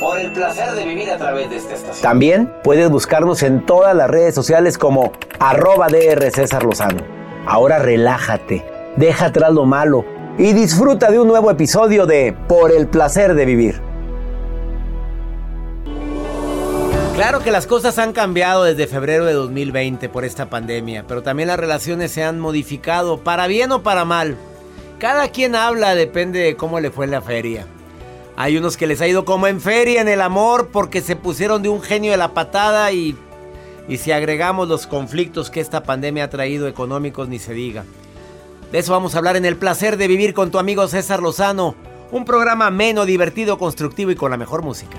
Por el placer de vivir a través de esta estación. También puedes buscarnos en todas las redes sociales como arroba DR César Lozano. Ahora relájate, deja atrás lo malo y disfruta de un nuevo episodio de Por el placer de vivir. Claro que las cosas han cambiado desde febrero de 2020 por esta pandemia, pero también las relaciones se han modificado, para bien o para mal. Cada quien habla depende de cómo le fue en la feria. Hay unos que les ha ido como en feria en el amor porque se pusieron de un genio de la patada y, y si agregamos los conflictos que esta pandemia ha traído económicos ni se diga. De eso vamos a hablar en El placer de vivir con tu amigo César Lozano, un programa ameno, divertido, constructivo y con la mejor música.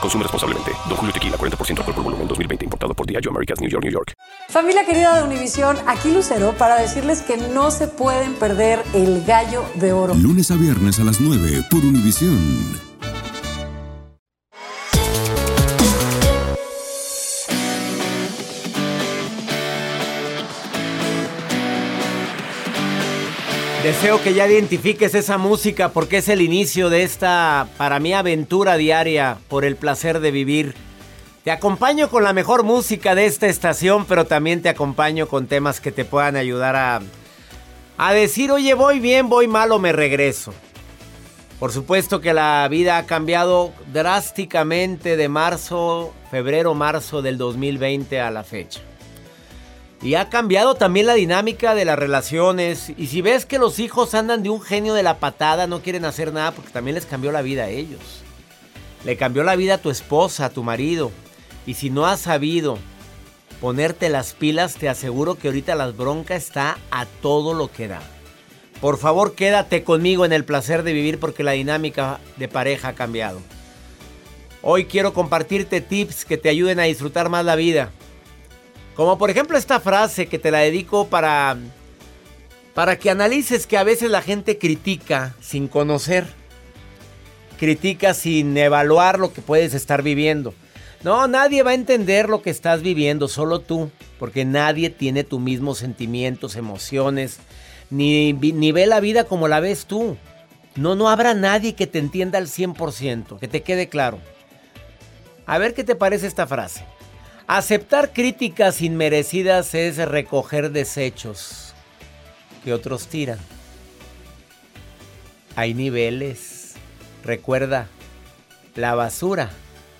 Consume responsablemente. Don Julio Tequila, 40% alcohol por volumen, 2020. Importado por Diageo Americas, New York, New York. Familia querida de Univisión, aquí Lucero para decirles que no se pueden perder el gallo de oro. Lunes a viernes a las 9 por Univisión. Deseo que ya identifiques esa música porque es el inicio de esta, para mí, aventura diaria por el placer de vivir. Te acompaño con la mejor música de esta estación, pero también te acompaño con temas que te puedan ayudar a, a decir, oye, voy bien, voy mal o me regreso. Por supuesto que la vida ha cambiado drásticamente de marzo, febrero, marzo del 2020 a la fecha. Y ha cambiado también la dinámica de las relaciones. Y si ves que los hijos andan de un genio de la patada, no quieren hacer nada porque también les cambió la vida a ellos. Le cambió la vida a tu esposa, a tu marido. Y si no has sabido ponerte las pilas, te aseguro que ahorita la bronca está a todo lo que da. Por favor, quédate conmigo en el placer de vivir porque la dinámica de pareja ha cambiado. Hoy quiero compartirte tips que te ayuden a disfrutar más la vida. Como por ejemplo esta frase que te la dedico para para que analices que a veces la gente critica sin conocer. Critica sin evaluar lo que puedes estar viviendo. No, nadie va a entender lo que estás viviendo, solo tú, porque nadie tiene tus mismos sentimientos, emociones, ni, ni ve la vida como la ves tú. No, no habrá nadie que te entienda al 100%, que te quede claro. A ver qué te parece esta frase. Aceptar críticas inmerecidas es recoger desechos que otros tiran. Hay niveles. Recuerda, la basura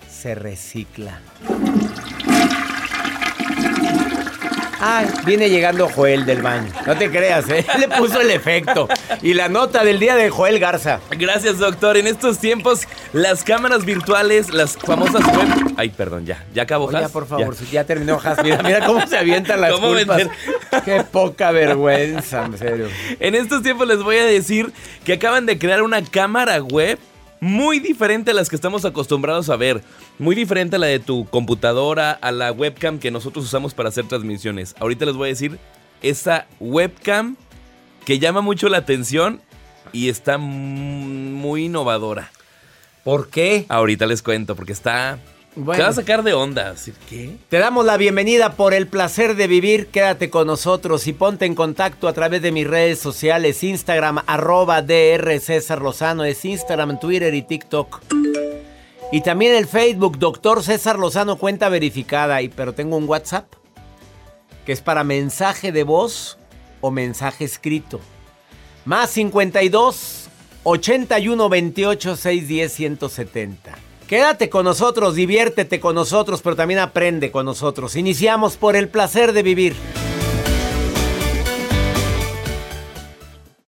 se recicla. Ay, viene llegando Joel del baño. No te creas, ¿eh? Le puso el efecto. Y la nota del día de Joel Garza. Gracias, doctor. En estos tiempos, las cámaras virtuales, las famosas web. Ay, perdón, ya. ¿Ya acabó, Has? Ya, por favor, ya, terminó, Has. Mira, mira cómo se avientan las ¿Cómo culpas. Qué poca vergüenza, en serio. En estos tiempos les voy a decir que acaban de crear una cámara web muy diferente a las que estamos acostumbrados a ver. Muy diferente a la de tu computadora, a la webcam que nosotros usamos para hacer transmisiones. Ahorita les voy a decir esa webcam que llama mucho la atención y está muy innovadora. ¿Por qué? Ahorita les cuento, porque está te va a sacar de onda. ¿Qué? Te damos la bienvenida por el placer de vivir. Quédate con nosotros y ponte en contacto a través de mis redes sociales. Instagram, arroba DR César Lozano. Es Instagram, Twitter y TikTok. Y también el Facebook, Doctor César Lozano, cuenta verificada. Y, pero tengo un WhatsApp que es para mensaje de voz o mensaje escrito. Más 52 81 28 610 170. Quédate con nosotros, diviértete con nosotros, pero también aprende con nosotros. Iniciamos por el placer de vivir.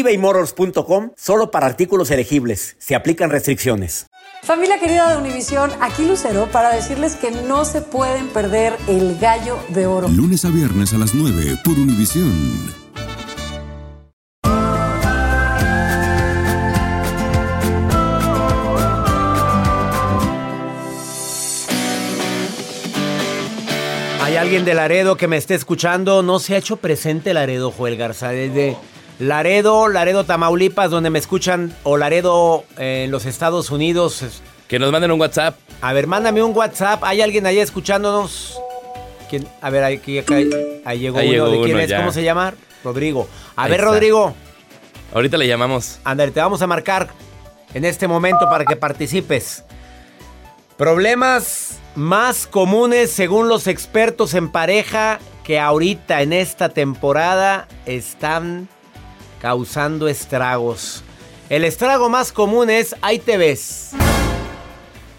ebaymotors.com solo para artículos elegibles. Se aplican restricciones. Familia querida de Univisión, aquí Lucero para decirles que no se pueden perder el gallo de oro. Lunes a viernes a las 9 por Univisión. Hay alguien de Laredo que me esté escuchando. No se ha hecho presente Laredo, Joel Garza, desde Laredo, Laredo, Tamaulipas, donde me escuchan, o Laredo en los Estados Unidos. Que nos manden un WhatsApp. A ver, mándame un WhatsApp. ¿Hay alguien allá escuchándonos? ¿Quién? A ver, aquí, ahí llegó uno. ¿De quién es? ¿Cómo se llama? Rodrigo. A ver, Rodrigo. Ahorita le llamamos. Ander, te vamos a marcar en este momento para que participes. Problemas más comunes según los expertos en pareja que ahorita en esta temporada están causando estragos. El estrago más común es ahí te ves.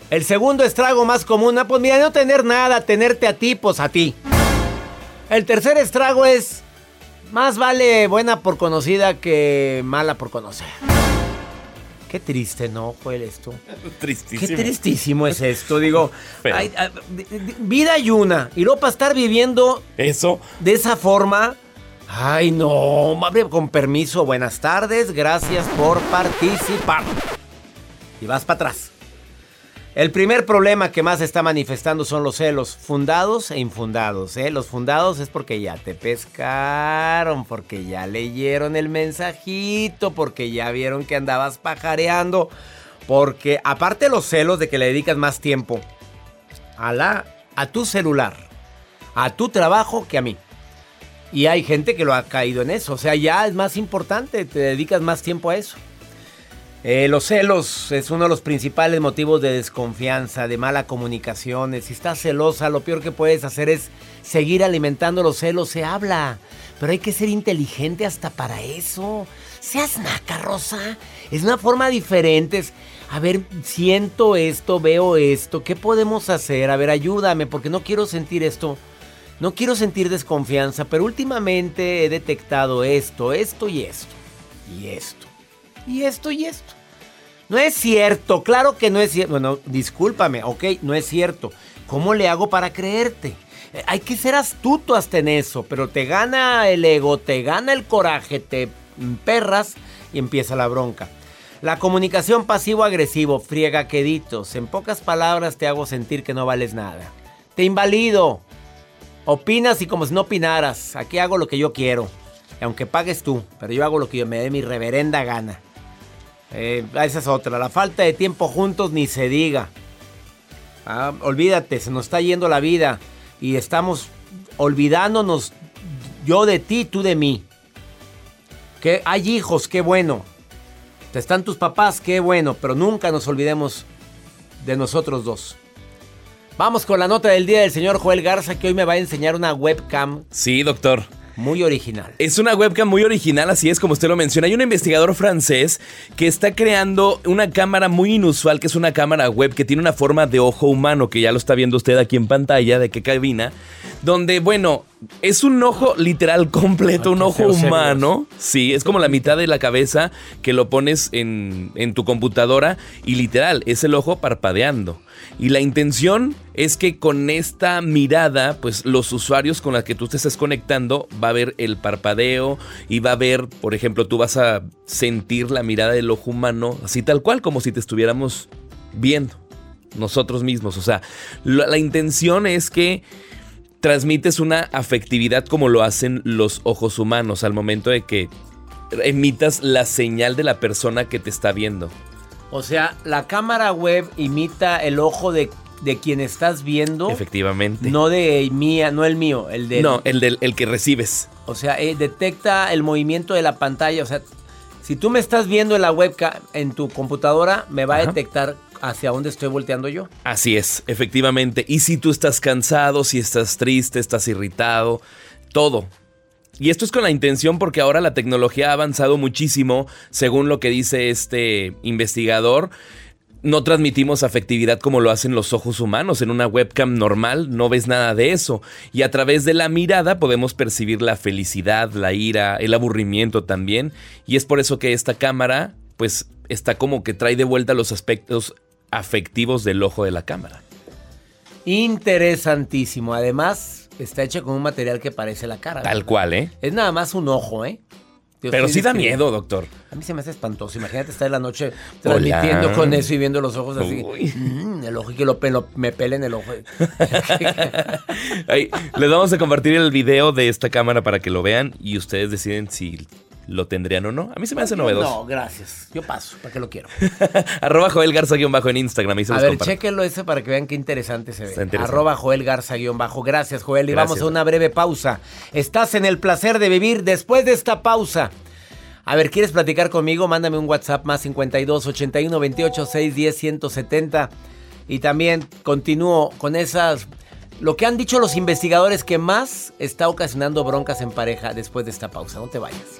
El segundo estrago más común, ah, pues mira, no tener nada, tenerte a ti, pues a ti. El tercer estrago es más vale buena por conocida que mala por conocer. Qué triste, ¿no, Joel, esto? Tristísimo. Qué tristísimo es esto, digo. Ah, vida y una. Y luego para estar viviendo... Eso. De esa forma Ay, no, con permiso, buenas tardes, gracias por participar. Y vas para atrás. El primer problema que más está manifestando son los celos, fundados e infundados. ¿eh? Los fundados es porque ya te pescaron, porque ya leyeron el mensajito, porque ya vieron que andabas pajareando, porque aparte los celos de que le dedicas más tiempo a, la, a tu celular, a tu trabajo que a mí. Y hay gente que lo ha caído en eso. O sea, ya es más importante, te dedicas más tiempo a eso. Eh, los celos es uno de los principales motivos de desconfianza, de mala comunicación. Si estás celosa, lo peor que puedes hacer es seguir alimentando los celos. Se habla, pero hay que ser inteligente hasta para eso. Seas naca, Rosa. Es una forma diferente. a ver, siento esto, veo esto. ¿Qué podemos hacer? A ver, ayúdame, porque no quiero sentir esto. No quiero sentir desconfianza, pero últimamente he detectado esto, esto y esto. Y esto. Y esto y esto. No es cierto, claro que no es cierto. Bueno, discúlpame, ok, no es cierto. ¿Cómo le hago para creerte? Eh, hay que ser astuto hasta en eso, pero te gana el ego, te gana el coraje, te perras y empieza la bronca. La comunicación pasivo-agresivo, friega queditos. En pocas palabras te hago sentir que no vales nada. Te invalido. Opinas y como si no opinaras. Aquí hago lo que yo quiero. Aunque pagues tú, pero yo hago lo que yo me dé mi reverenda gana. Eh, esa es otra. La falta de tiempo juntos ni se diga. Ah, olvídate, se nos está yendo la vida y estamos olvidándonos yo de ti, tú de mí. Que hay hijos, qué bueno. Están tus papás, qué bueno, pero nunca nos olvidemos de nosotros dos. Vamos con la nota del día del señor Joel Garza que hoy me va a enseñar una webcam. Sí, doctor. Muy original. Es una webcam muy original, así es como usted lo menciona. Hay un investigador francés que está creando una cámara muy inusual, que es una cámara web que tiene una forma de ojo humano, que ya lo está viendo usted aquí en pantalla, de qué cabina, donde, bueno, es un ojo literal completo, un ojo humano. Sí, es como la mitad de la cabeza que lo pones en, en tu computadora y literal, es el ojo parpadeando. Y la intención es que con esta mirada, pues los usuarios con los que tú te estés conectando va a ver el parpadeo y va a ver, por ejemplo, tú vas a sentir la mirada del ojo humano, así tal cual, como si te estuviéramos viendo nosotros mismos. O sea, la, la intención es que transmites una afectividad como lo hacen los ojos humanos al momento de que emitas la señal de la persona que te está viendo. O sea, la cámara web imita el ojo de, de quien estás viendo. Efectivamente. No de mía, no el mío, el de. No, el del el que recibes. O sea, eh, detecta el movimiento de la pantalla. O sea, si tú me estás viendo en la webcam en tu computadora, me va a detectar hacia dónde estoy volteando yo. Así es, efectivamente. Y si tú estás cansado, si estás triste, estás irritado, todo. Y esto es con la intención porque ahora la tecnología ha avanzado muchísimo, según lo que dice este investigador. No transmitimos afectividad como lo hacen los ojos humanos. En una webcam normal no ves nada de eso. Y a través de la mirada podemos percibir la felicidad, la ira, el aburrimiento también. Y es por eso que esta cámara, pues, está como que trae de vuelta los aspectos afectivos del ojo de la cámara. Interesantísimo. Además, está hecho con un material que parece la cara. Tal cual, ¿eh? Es nada más un ojo, ¿eh? Pero sí da miedo, doctor. A mí se me hace espantoso. Imagínate estar en la noche transmitiendo con eso y viendo los ojos así. Mm, el ojo y que lo, me pelen el ojo. Ay, les vamos a compartir el video de esta cámara para que lo vean y ustedes deciden si lo tendrían o no. A mí se me hace novedoso. No, gracias. Yo paso, ¿para qué lo quiero? Arroba Joel Garza guion bajo en Instagram. Ahí se A ver, comparto. chéquenlo ese para que vean qué interesante se ve. interesante. Arroba Joel Garza guion bajo. Gracias, Joel. Y Gracias. vamos a una breve pausa. Estás en el placer de vivir después de esta pausa. A ver, ¿quieres platicar conmigo? Mándame un WhatsApp más 52 81 28 610 170. Y también continúo con esas. Lo que han dicho los investigadores que más está ocasionando broncas en pareja después de esta pausa. No te vayas.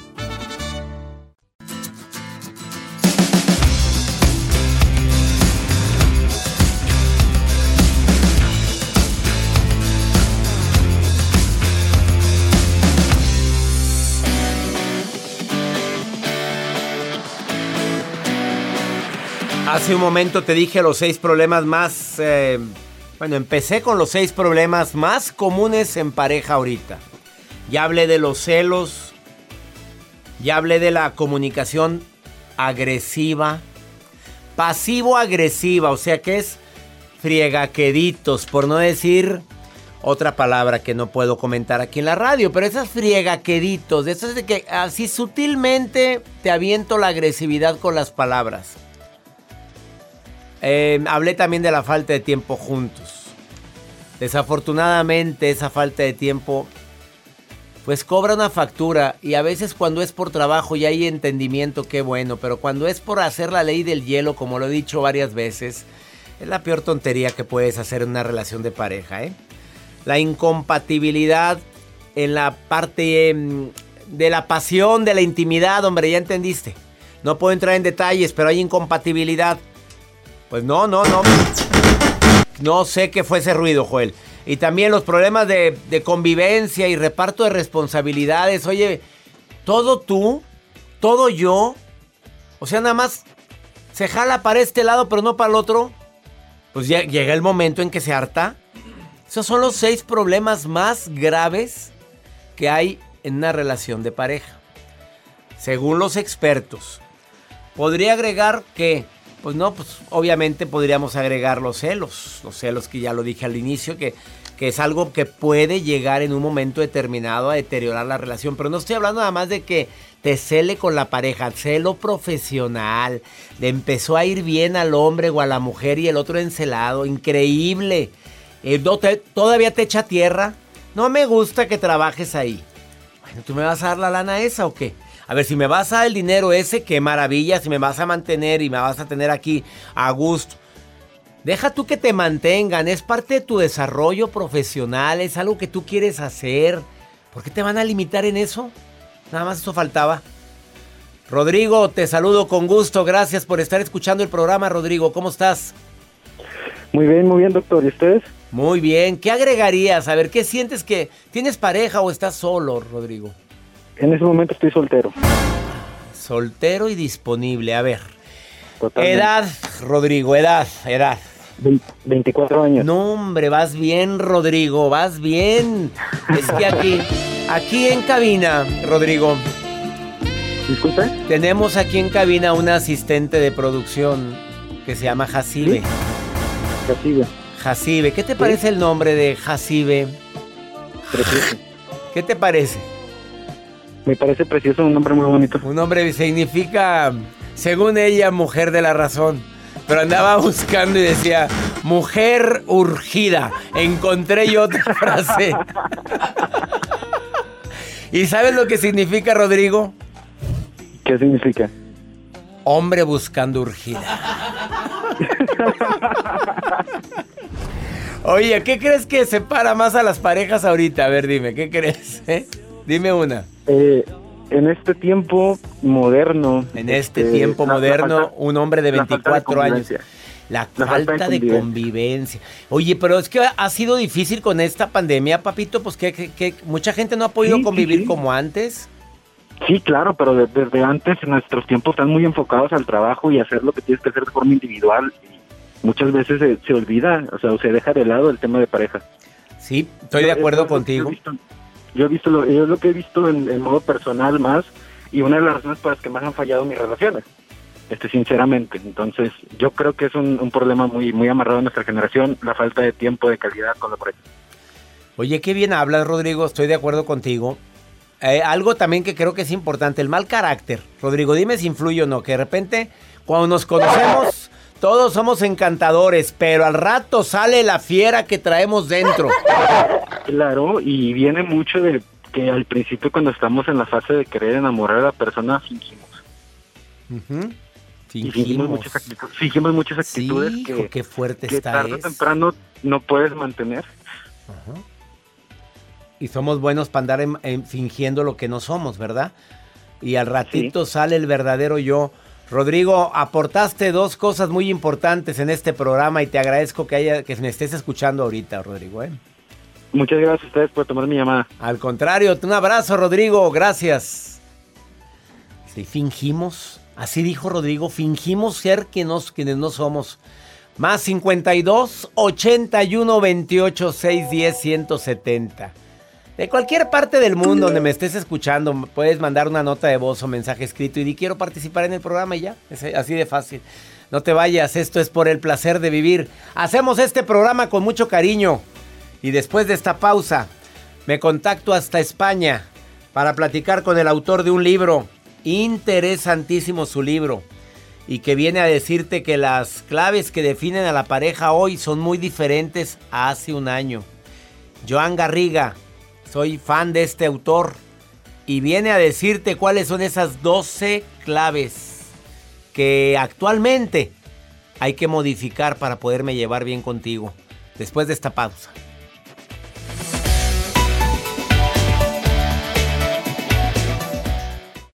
Hace un momento te dije los seis problemas más... eh, bueno, empecé con los seis problemas más comunes en pareja ahorita. Ya hablé de los celos. Ya hablé de la comunicación agresiva. Pasivo-agresiva, o sea que es friegaqueditos, por no decir otra palabra que no puedo comentar aquí en la radio, pero esas friegaqueditos, de esas de que así sutilmente te aviento la agresividad con las palabras. Eh, hablé también de la falta de tiempo juntos. Desafortunadamente esa falta de tiempo pues cobra una factura y a veces cuando es por trabajo y hay entendimiento, qué bueno, pero cuando es por hacer la ley del hielo, como lo he dicho varias veces, es la peor tontería que puedes hacer en una relación de pareja, ¿eh? La incompatibilidad en la parte em, de la pasión, de la intimidad, hombre, ya entendiste. No puedo entrar en detalles, pero hay incompatibilidad. Pues no, no, no. No sé qué fue ese ruido, Joel. Y también los problemas de, convivencia y reparto de responsabilidades. Oye, todo tú, todo yo. O sea, nada más se jala para este lado, pero no para el otro. Pues ya llega el momento en que se harta. Esos son los seis problemas más graves que hay en una relación de pareja. Según los expertos. Podría agregar que, pues no, pues obviamente podríamos agregar los celos. Los celos que ya lo dije al inicio, que, que es algo que puede llegar en un momento determinado a deteriorar la relación. Pero no estoy hablando nada más de que te cele con la pareja, celo profesional. Le empezó a ir bien al hombre o a la mujer y el otro encelado. Increíble. Eh, todavía te echa tierra. No me gusta que trabajes ahí. Bueno, ¿tú me vas a dar la lana esa o qué? A ver, si me vas a dar el dinero ese, qué maravilla. Si me vas a mantener y me vas a tener aquí a gusto. Deja tú que te mantengan. Es parte de tu desarrollo profesional. Es algo que tú quieres hacer. ¿Por qué te van a limitar en eso? Nada más eso faltaba. Rodrigo, te saludo con gusto. Gracias por estar escuchando el programa, Rodrigo. ¿Cómo estás? Muy bien, muy bien, doctor. ¿Y ustedes? Muy bien. ¿Qué agregarías? A ver, ¿qué sientes que tienes pareja o estás solo, Rodrigo? En ese momento estoy soltero. Soltero y disponible. A ver. Totalmente. Edad, Rodrigo, edad, edad. 24 años. No, hombre, vas bien, Rodrigo, vas bien. Es que aquí, aquí en cabina, Rodrigo. Disculpe. Tenemos aquí en cabina una asistente de producción que se llama Jacibe. Jacibe. Jacibe, ¿qué te parece el nombre de Jacibe? Precioso. ¿Qué te parece? Me parece precioso, un nombre muy bonito. Un nombre significa, según ella, mujer de la razón. Pero andaba buscando y decía, mujer urgida. Encontré yo otra frase. ¿Y sabes lo que significa, Rodrigo? ¿Qué significa? Hombre buscando urgida. Oye, ¿qué crees que separa más a las parejas ahorita? A ver, dime, ¿qué crees? eh? Dime una. Eh, en este tiempo moderno. En este este, tiempo moderno, falta- un hombre de la falta de 24 años. La, La falta, falta de de convivencia. Oye, pero es que ha sido difícil con esta pandemia, papito, pues que, que- que mucha gente no ha podido Sí, convivir sí. como antes. Sí, claro, pero de- desde antes nuestros tiempos están muy enfocados al trabajo y hacer lo que tienes que hacer de forma individual. Y muchas veces se, se olvida, o sea, o se deja de lado el tema de pareja. Sí, estoy de acuerdo contigo. Visto, yo he visto lo, yo lo que he visto en, en modo personal más y una de las razones por las que más han fallado mis relaciones, este sinceramente. Entonces, yo creo que es un, un problema muy muy amarrado en nuestra generación, la falta de tiempo de calidad con la pareja. Oye, qué bien hablas, Rodrigo, estoy de acuerdo contigo. Eh, algo también que creo que es importante, el mal carácter. Rodrigo, dime si influye o no, que de repente cuando nos conocemos todos somos encantadores, pero al rato sale la fiera que traemos dentro. Claro, y viene mucho de que al principio cuando estamos en la fase de querer enamorar a la persona fingimos. Fingimos Fingimos. muchas, actitu- fingimos muchas actitudes Sí, que, qué fuerte que está tarde o temprano no puedes mantener. Y somos buenos para andar en- en fingiendo lo que no somos, ¿verdad? Y al ratito sale el verdadero yo. Rodrigo, aportaste dos cosas muy importantes en este programa y te agradezco que, haya, que me estés escuchando ahorita, Rodrigo. ¿eh? Muchas gracias a ustedes por tomar mi llamada. Al contrario, un abrazo, Rodrigo, gracias. Si fingimos, Así dijo Rodrigo, fingimos ser quienes, quienes no somos. Más 52 81 28 610 170. De cualquier parte del mundo donde me estés escuchando, puedes mandar una nota de voz o mensaje escrito y di quiero participar en el programa y ya. Es así de fácil. No te vayas, esto es por el placer de vivir. Hacemos este programa con mucho cariño. Y después de esta pausa, me contacto hasta España para platicar con el autor de un libro. Interesantísimo su libro. Y que viene a decirte que las claves que definen a la pareja hoy son muy diferentes a hace un año. Joan Garriga, soy fan de este autor. Y viene a decirte cuáles son esas 12 claves que actualmente hay que modificar para poderme llevar bien contigo. Después de esta pausa.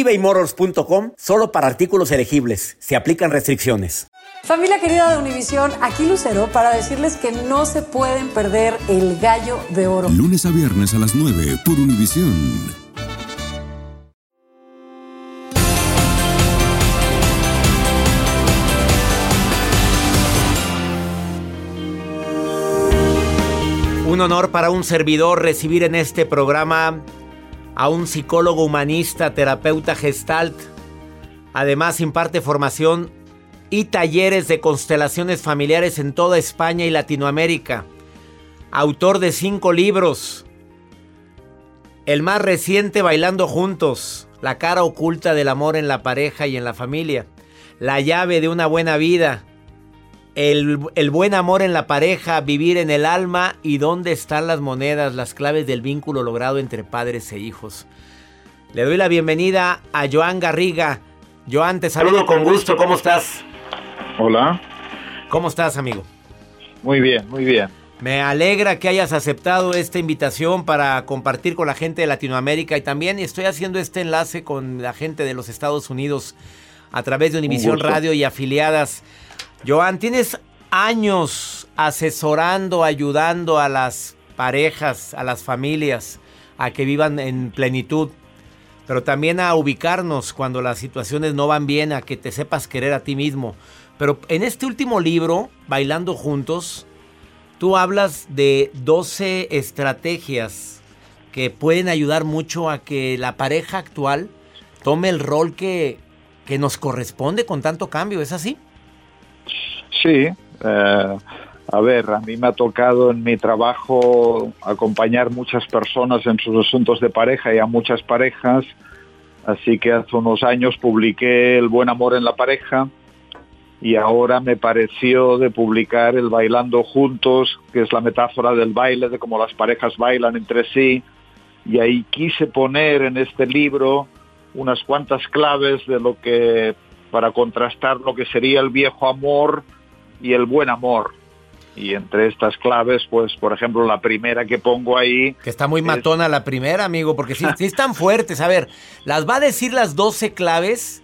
ebaymotors.com solo para artículos elegibles. Se aplican restricciones. Familia querida de Univisión, aquí Lucero para decirles que no se pueden perder el gallo de oro. Lunes a viernes a las 9 por Univisión. Un honor para un servidor recibir en este programa a un psicólogo humanista, terapeuta gestalt. Además imparte formación y talleres de constelaciones familiares en toda España y Latinoamérica. Autor de cinco libros. El más reciente, Bailando Juntos, la cara oculta del amor en la pareja y en la familia. La llave de una buena vida el, buen amor en la pareja, vivir en el alma y dónde están las monedas, las claves del vínculo logrado entre padres e hijos. Le doy la bienvenida a Joan Garriga. Joan, te saludo con gusto, ¿cómo estás? Hola. ¿Cómo estás, amigo? Muy bien, muy bien. Me alegra que hayas aceptado esta invitación para compartir con la gente de Latinoamérica y también estoy haciendo este enlace con la gente de los Estados Unidos a través de Univisión Radio y afiliadas. Joan, tienes años asesorando, ayudando a las parejas, a las familias a que vivan en plenitud, pero también a ubicarnos cuando las situaciones no van bien, a que te sepas querer a ti mismo. Pero en este último libro, Bailando Juntos, tú hablas de 12 estrategias que pueden ayudar mucho a que la pareja actual tome el rol que, que nos corresponde con tanto cambio. ¿Es así? Sí, eh, a ver, a mí me ha tocado en mi trabajo acompañar muchas personas en sus asuntos de pareja y a muchas parejas, así que hace unos años publiqué El buen amor en la pareja y ahora me pareció de publicar el Bailando Juntos, que es la metáfora del baile, de cómo las parejas bailan entre sí, y ahí quise poner en este libro unas cuantas claves de lo que para contrastar lo que sería el viejo amor y el buen amor. Y entre estas claves, pues, por ejemplo, la primera que pongo ahí... Que está muy matona la primera, amigo, porque sí, están fuertes. A ver, las va a decir las 12 claves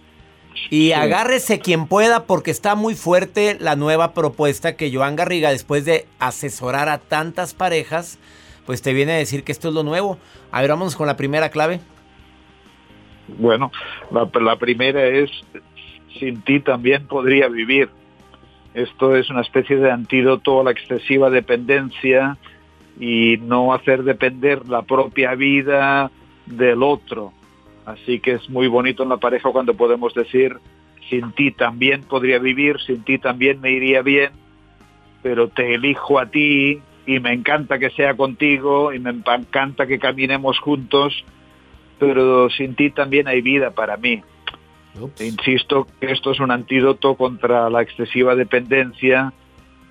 y agárrese quien pueda porque está muy fuerte la nueva propuesta que Joan Garriga, después de asesorar a tantas parejas, pues te viene a decir que esto es lo nuevo. A ver, vamos con la primera clave. Bueno, la, la primera es, sin ti también podría vivir. Esto es una especie de antídoto a la excesiva dependencia y no hacer depender la propia vida del otro. Así que es muy bonito en la pareja cuando podemos decir, sin ti también podría vivir, sin ti también me iría bien, pero te elijo a ti y me encanta que sea contigo y me encanta que caminemos juntos, pero sin ti también hay vida para mí. Insisto que esto es un antídoto contra la excesiva dependencia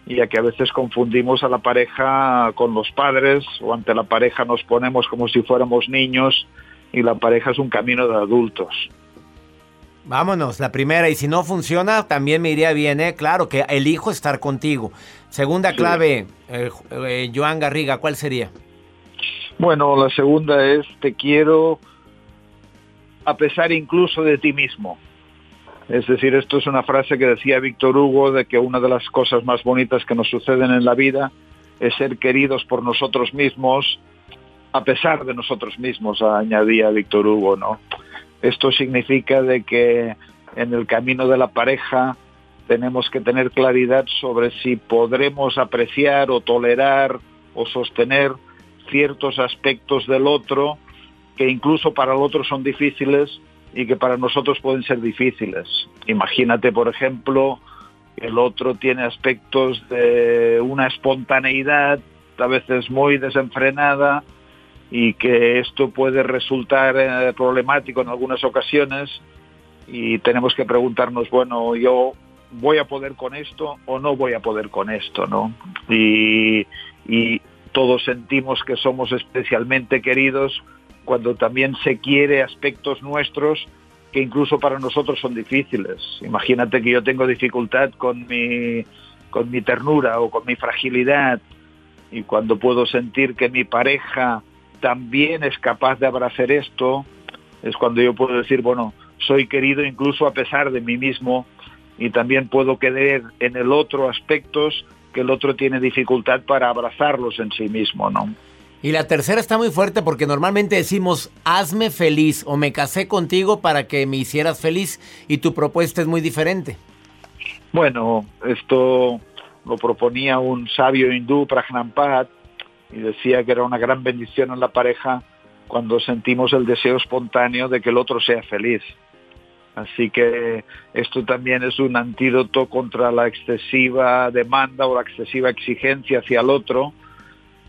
y a que a veces confundimos a la pareja con los padres o ante la pareja nos ponemos como si fuéramos niños y la pareja es un camino de adultos. Vámonos, la primera. Y si no funciona, también me iría bien, ¿eh? Claro que elijo estar contigo. Segunda clave, eh, eh, Joan Garriga, ¿cuál sería? Bueno, la segunda es te quiero a pesar incluso de ti mismo. Es decir, esto es una frase que decía Víctor Hugo de que una de las cosas más bonitas que nos suceden en la vida es ser queridos por nosotros mismos a pesar de nosotros mismos, añadía Víctor Hugo, ¿no? Esto significa de que en el camino de la pareja tenemos que tener claridad sobre si podremos apreciar o tolerar o sostener ciertos aspectos del otro que incluso para el otro son difíciles y que para nosotros pueden ser difíciles. Imagínate, por ejemplo, el otro tiene aspectos de una espontaneidad a veces muy desenfrenada y que esto puede resultar eh, problemático en algunas ocasiones y tenemos que preguntarnos, bueno, yo voy a poder con esto o no voy a poder con esto, ¿no? Y, y todos sentimos que somos especialmente queridos cuando también se quiere aspectos nuestros que incluso para nosotros son difíciles. Imagínate que yo tengo dificultad con mi, con mi ternura o con mi fragilidad y cuando puedo sentir que mi pareja también es capaz de abrazar esto, es cuando yo puedo decir, bueno, soy querido incluso a pesar de mí mismo y también puedo querer en el otro aspectos que el otro tiene dificultad para abrazarlos en sí mismo, ¿no? Y la tercera está muy fuerte porque normalmente decimos, hazme feliz o me casé contigo para que me hicieras feliz y tu propuesta es muy diferente. Bueno, esto lo proponía un sabio hindú, Prajnampad, y decía que era una gran bendición en la pareja cuando sentimos el deseo espontáneo de que el otro sea feliz. Así que esto también es un antídoto contra la excesiva demanda o la excesiva exigencia hacia el otro,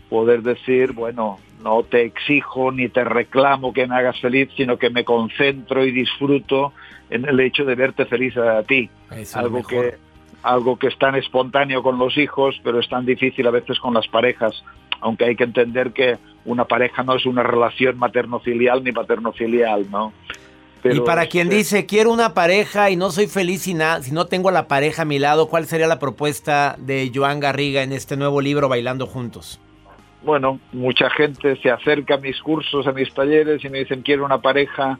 poder decir, bueno, no te exijo ni te reclamo que me hagas feliz, sino que me concentro y disfruto en el hecho de verte feliz a ti. algo que algo que es tan espontáneo con los hijos, pero es tan difícil a veces con las parejas, aunque hay que entender que una pareja no es una relación materno-filial ni paterno-filial, ¿no? y para quien dice, quiero una pareja y no soy feliz si, si no tengo a la pareja a mi lado, ¿cuál sería la propuesta de Joan Garriga en este nuevo libro, Bailando Juntos? Bueno, mucha gente se acerca a mis cursos, a mis talleres y me dicen quiero una pareja.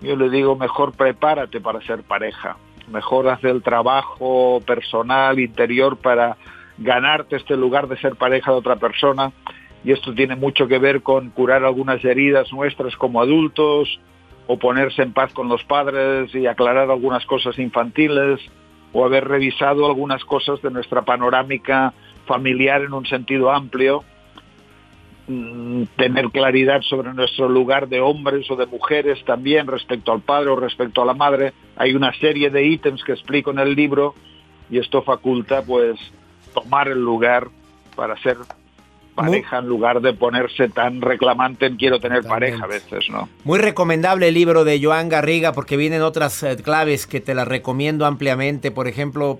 Yo le digo mejor prepárate para ser pareja, mejor haz el trabajo personal, interior para ganarte este lugar de ser pareja de otra persona. Y esto tiene mucho que ver con curar algunas heridas nuestras como adultos, o ponerse en paz con los padres y aclarar algunas cosas infantiles, o haber revisado algunas cosas de nuestra panorámica familiar en un sentido amplio tener claridad sobre nuestro lugar de hombres o de mujeres también respecto al padre o respecto a la madre. Hay una serie de ítems que explico en el libro y esto faculta pues tomar el lugar para ser pareja en lugar de ponerse tan reclamante en quiero tener pareja a veces, ¿no? Muy recomendable el libro de Joan Garriga porque vienen otras eh, claves que te las recomiendo ampliamente. Por ejemplo,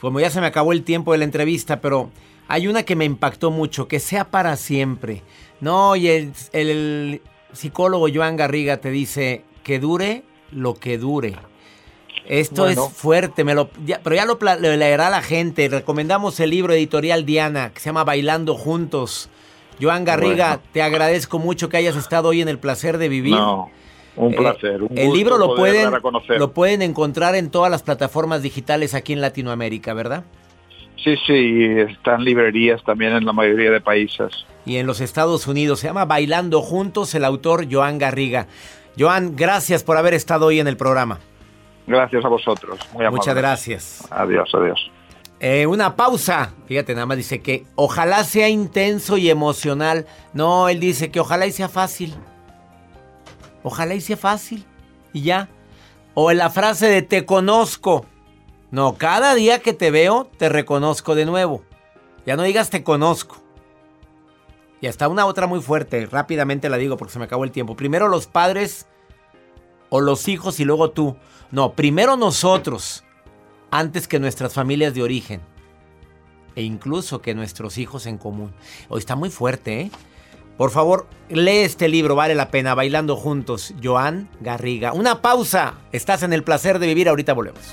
como ya se me acabó el tiempo de la entrevista, pero hay una que me impactó mucho, que sea para siempre. No, y el, psicólogo Joan Garriga te dice que dure lo que dure. Esto es fuerte, me lo, pero ya lo, leerá la gente. Recomendamos el libro editorial Diana, que se llama Bailando Juntos. Joan Garriga, te agradezco mucho que hayas estado hoy en el placer de vivir. No, un eh, placer. el libro lo pueden, lo pueden encontrar en todas las plataformas digitales aquí en Latinoamérica, ¿verdad? Sí, sí, están librerías también en la mayoría de países. Y en los Estados Unidos se llama Bailando Juntos, el autor Joan Garriga. Joan, gracias por haber estado hoy en el programa. Gracias a vosotros. Muy Muchas gracias. Adiós, adiós. Eh, una pausa. Fíjate, nada más dice que ojalá sea intenso y emocional. No, él dice que ojalá y sea fácil. Ojalá y sea fácil. Y ya. O en la frase de te conozco. No, cada día que te veo, te reconozco de nuevo. Ya no digas te conozco. Y hasta una otra muy fuerte, rápidamente la digo porque se me acabó el tiempo. Primero los padres o los hijos y luego tú. No, primero nosotros, antes que nuestras familias de origen. E incluso que nuestros hijos en común. Hoy está muy fuerte, ¿eh? Por favor, lee este libro, vale la pena, Bailando Juntos, Joan Garriga. Una pausa, estás en el placer de vivir, ahorita volvemos.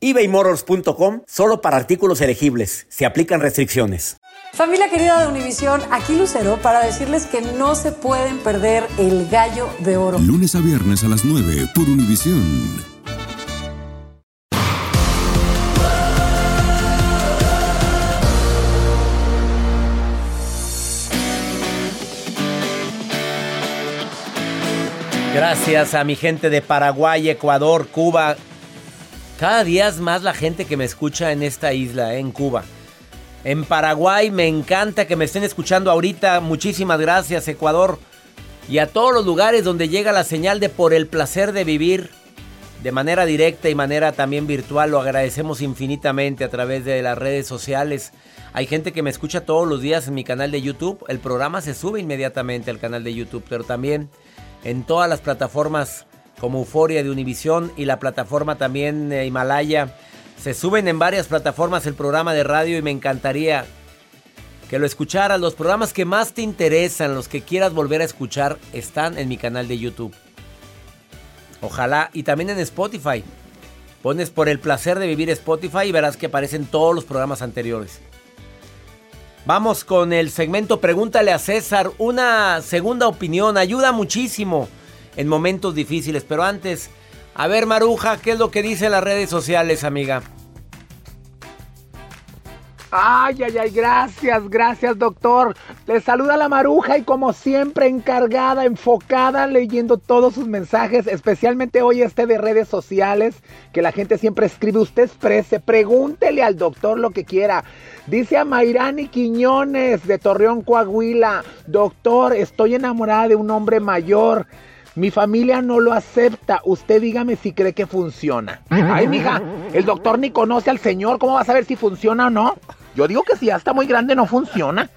ebaymotors.com solo para artículos elegibles. Se aplican restricciones. Familia querida de Univisión, aquí Lucero para decirles que no se pueden perder el gallo de oro. Lunes a viernes a las 9 por Univisión. Gracias a mi gente de Paraguay, Ecuador, Cuba, cada día es más la gente que me escucha en esta isla, eh, en Cuba. En Paraguay me encanta que me estén escuchando ahorita. Muchísimas gracias, Ecuador. Y a todos los lugares donde llega la señal de por el placer de vivir de manera directa y manera también virtual. Lo agradecemos infinitamente a través de las redes sociales. Hay gente que me escucha todos los días en mi canal de YouTube. El programa se sube inmediatamente al canal de YouTube, pero también en todas las plataformas como Euforia de Univisión y la plataforma también eh, Himalaya. Se suben en varias plataformas el programa de radio y me encantaría que lo escucharas. Los programas que más te interesan, los que quieras volver a escuchar, están en mi canal de YouTube. Ojalá, y también en Spotify. Pones por el placer de vivir Spotify y verás que aparecen todos los programas anteriores. Vamos con el segmento Pregúntale a César. Una segunda opinión ayuda muchísimo en momentos difíciles. Pero antes, a ver Maruja, ¿qué es lo que dicen las redes sociales, amiga? Ay, ay, ay, gracias, gracias doctor. Le saluda la maruja y como siempre encargada, enfocada, leyendo todos sus mensajes, especialmente hoy este de redes sociales, que la gente siempre escribe, usted exprese, pregúntele al doctor lo que quiera. Dice a Mayrani Quiñones de Torreón, Coahuila, doctor, estoy enamorada de un hombre mayor. Mi familia no lo acepta. Usted dígame si cree que funciona. Ay, mija, el doctor ni conoce al señor. ¿Cómo va a saber si funciona o no? Yo digo que si ya está muy grande no funciona.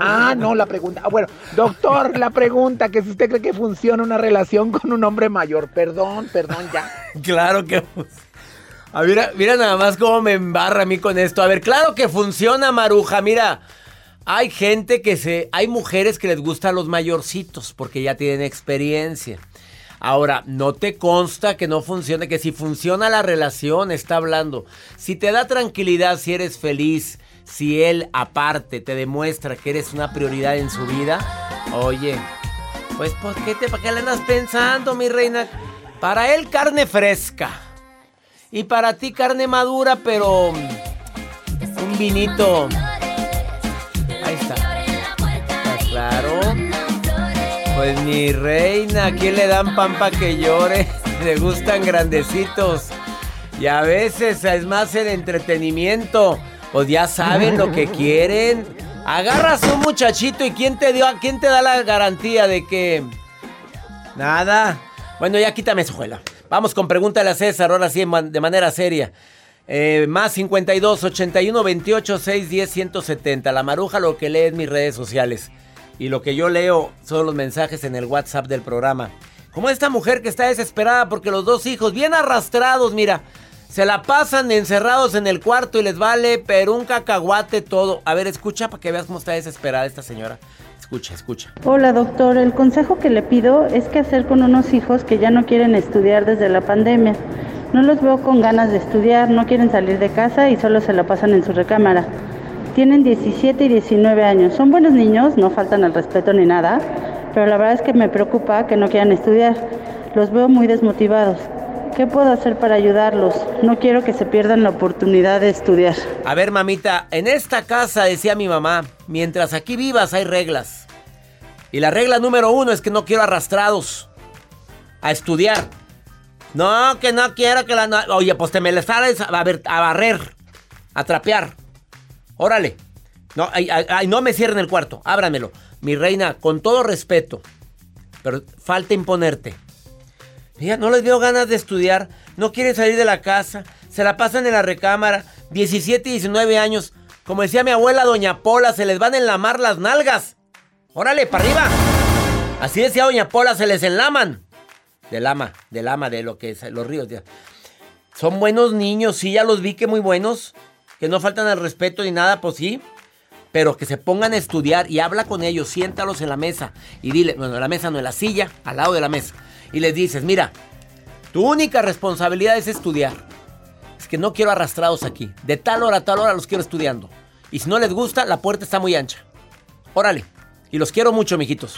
Ah, no, la pregunta. Ah, bueno, doctor, la pregunta, que si usted cree que funciona una relación con un hombre mayor. Perdón, perdón, ya. Claro que a mira, mira nada más cómo me embarra a mí con esto. A ver, claro que funciona, Maruja. Mira, hay gente que se. Hay mujeres que les gustan los mayorcitos porque ya tienen experiencia. Ahora, no te consta que no funcione, que si funciona la relación, está hablando. Si te da tranquilidad, si eres feliz, si él aparte te demuestra que eres una prioridad en su vida, oye, pues ¿por qué te para qué le andas pensando, mi reina? Para él carne fresca y para ti carne madura, pero un vinito Ahí está. claro? Pues mi reina, ¿a quién le dan pan para que llore? Le gustan grandecitos. Y a veces es más el entretenimiento. Pues ya saben lo que quieren. Agarras un muchachito y ¿quién te dio? ¿A quién te da la garantía de que nada? Bueno, ya quítame su juela. Vamos con pregúntale a César, ahora sí, de manera seria. Eh, más 52 81 28 6 10 170. La maruja lo que lee en mis redes sociales. Y lo que yo leo son los mensajes en el WhatsApp del programa. Como esta mujer que está desesperada porque los dos hijos, bien arrastrados, mira, se la pasan encerrados en el cuarto y les vale, pero un cacahuate todo. A ver, escucha para que veas cómo está desesperada esta señora. Escucha, escucha. Hola doctor, el consejo que le pido es qué hacer con unos hijos que ya no quieren estudiar desde la pandemia. No los veo con ganas de estudiar, no quieren salir de casa y solo se la pasan en su recámara. Tienen 17 y 19 años. Son buenos niños, no faltan al respeto ni nada, pero la verdad es que me preocupa que no quieran estudiar. Los veo muy desmotivados. ¿Qué puedo hacer para ayudarlos? No quiero que se pierdan la oportunidad de estudiar. A ver, mamita, en esta casa decía mi mamá, mientras aquí vivas hay reglas. Y la regla número uno es que no quiero arrastrados a estudiar. No, que no quiero que la... Oye, pues te me le sales a, ver, a barrer, a trapear. Órale. No, ay, no me cierren el cuarto, ábranmelo. mi reina, con todo respeto, pero falta imponerte. Mira, no les dio ganas de estudiar, no quieren salir de la casa, se la pasan en la recámara, 17 y 19 años. Como decía mi abuela Doña Pola, se les van a enlamar las nalgas. Órale, para arriba. Así decía Doña Pola, se les enlaman. Del ama, del ama, de lo que es, los ríos. Son buenos niños, sí, ya los vi que muy buenos. Que no faltan al respeto ni nada, pues sí. Pero que se pongan a estudiar y habla con ellos, siéntalos en la mesa y dile, bueno, en la mesa no, en la silla, al lado de la mesa. Y les dices, mira, tu única responsabilidad es estudiar. Es que no quiero arrastrados aquí. De tal hora a tal hora los quiero estudiando. Y si no les gusta, la puerta está muy ancha. Órale. Y los quiero mucho, mijitos.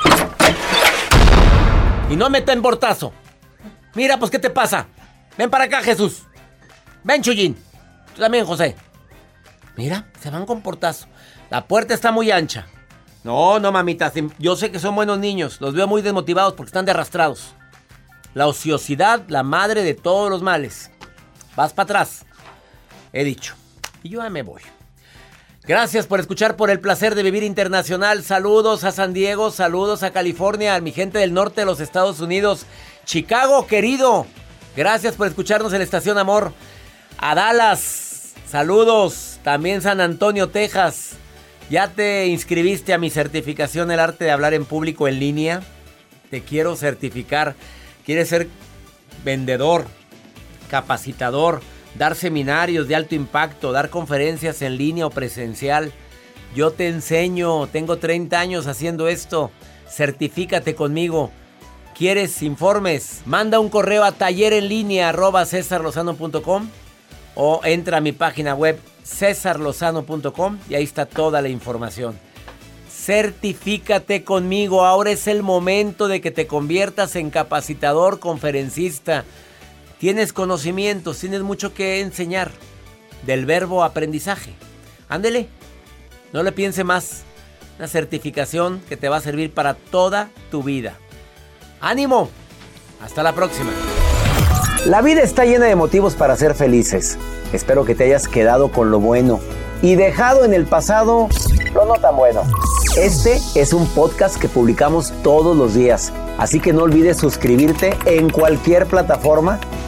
Y no meten portazo. Mira, pues, ¿qué te pasa? Ven para acá, Jesús. Ven, Chuyín. Tú también, José. Mira, se van con portazo. La puerta está muy ancha. No, no, mamita. Yo sé que son buenos niños. Los veo muy desmotivados porque están de arrastrados. La ociosidad, la madre de todos los males. Vas para atrás. He dicho. Y yo ya me voy. Gracias por escuchar por el placer de vivir internacional. Saludos a San Diego, saludos a California, a mi gente del norte de los Estados Unidos. Chicago, querido. Gracias por escucharnos en la Estación Amor. A Dallas, saludos. También San Antonio, Texas. ¿Ya te inscribiste a mi certificación El arte de hablar en público en línea? Te quiero certificar. ¿Quieres ser vendedor, capacitador? Dar seminarios de alto impacto, dar conferencias en línea o presencial. Yo te enseño, tengo 30 años haciendo esto. Certifícate conmigo. ¿Quieres informes? Manda un correo a taller en línea o entra a mi página web cesarlozano.com y ahí está toda la información. Certifícate conmigo, ahora es el momento de que te conviertas en capacitador, conferencista Tienes conocimientos, tienes mucho que enseñar del verbo aprendizaje. Ándele, no le piense más. Una certificación que te va a servir para toda tu vida. ¡Ánimo! Hasta la próxima. La vida está llena de motivos para ser felices. Espero que te hayas quedado con lo bueno y dejado en el pasado lo no tan bueno. Este es un podcast que publicamos todos los días, así que no olvides suscribirte en cualquier plataforma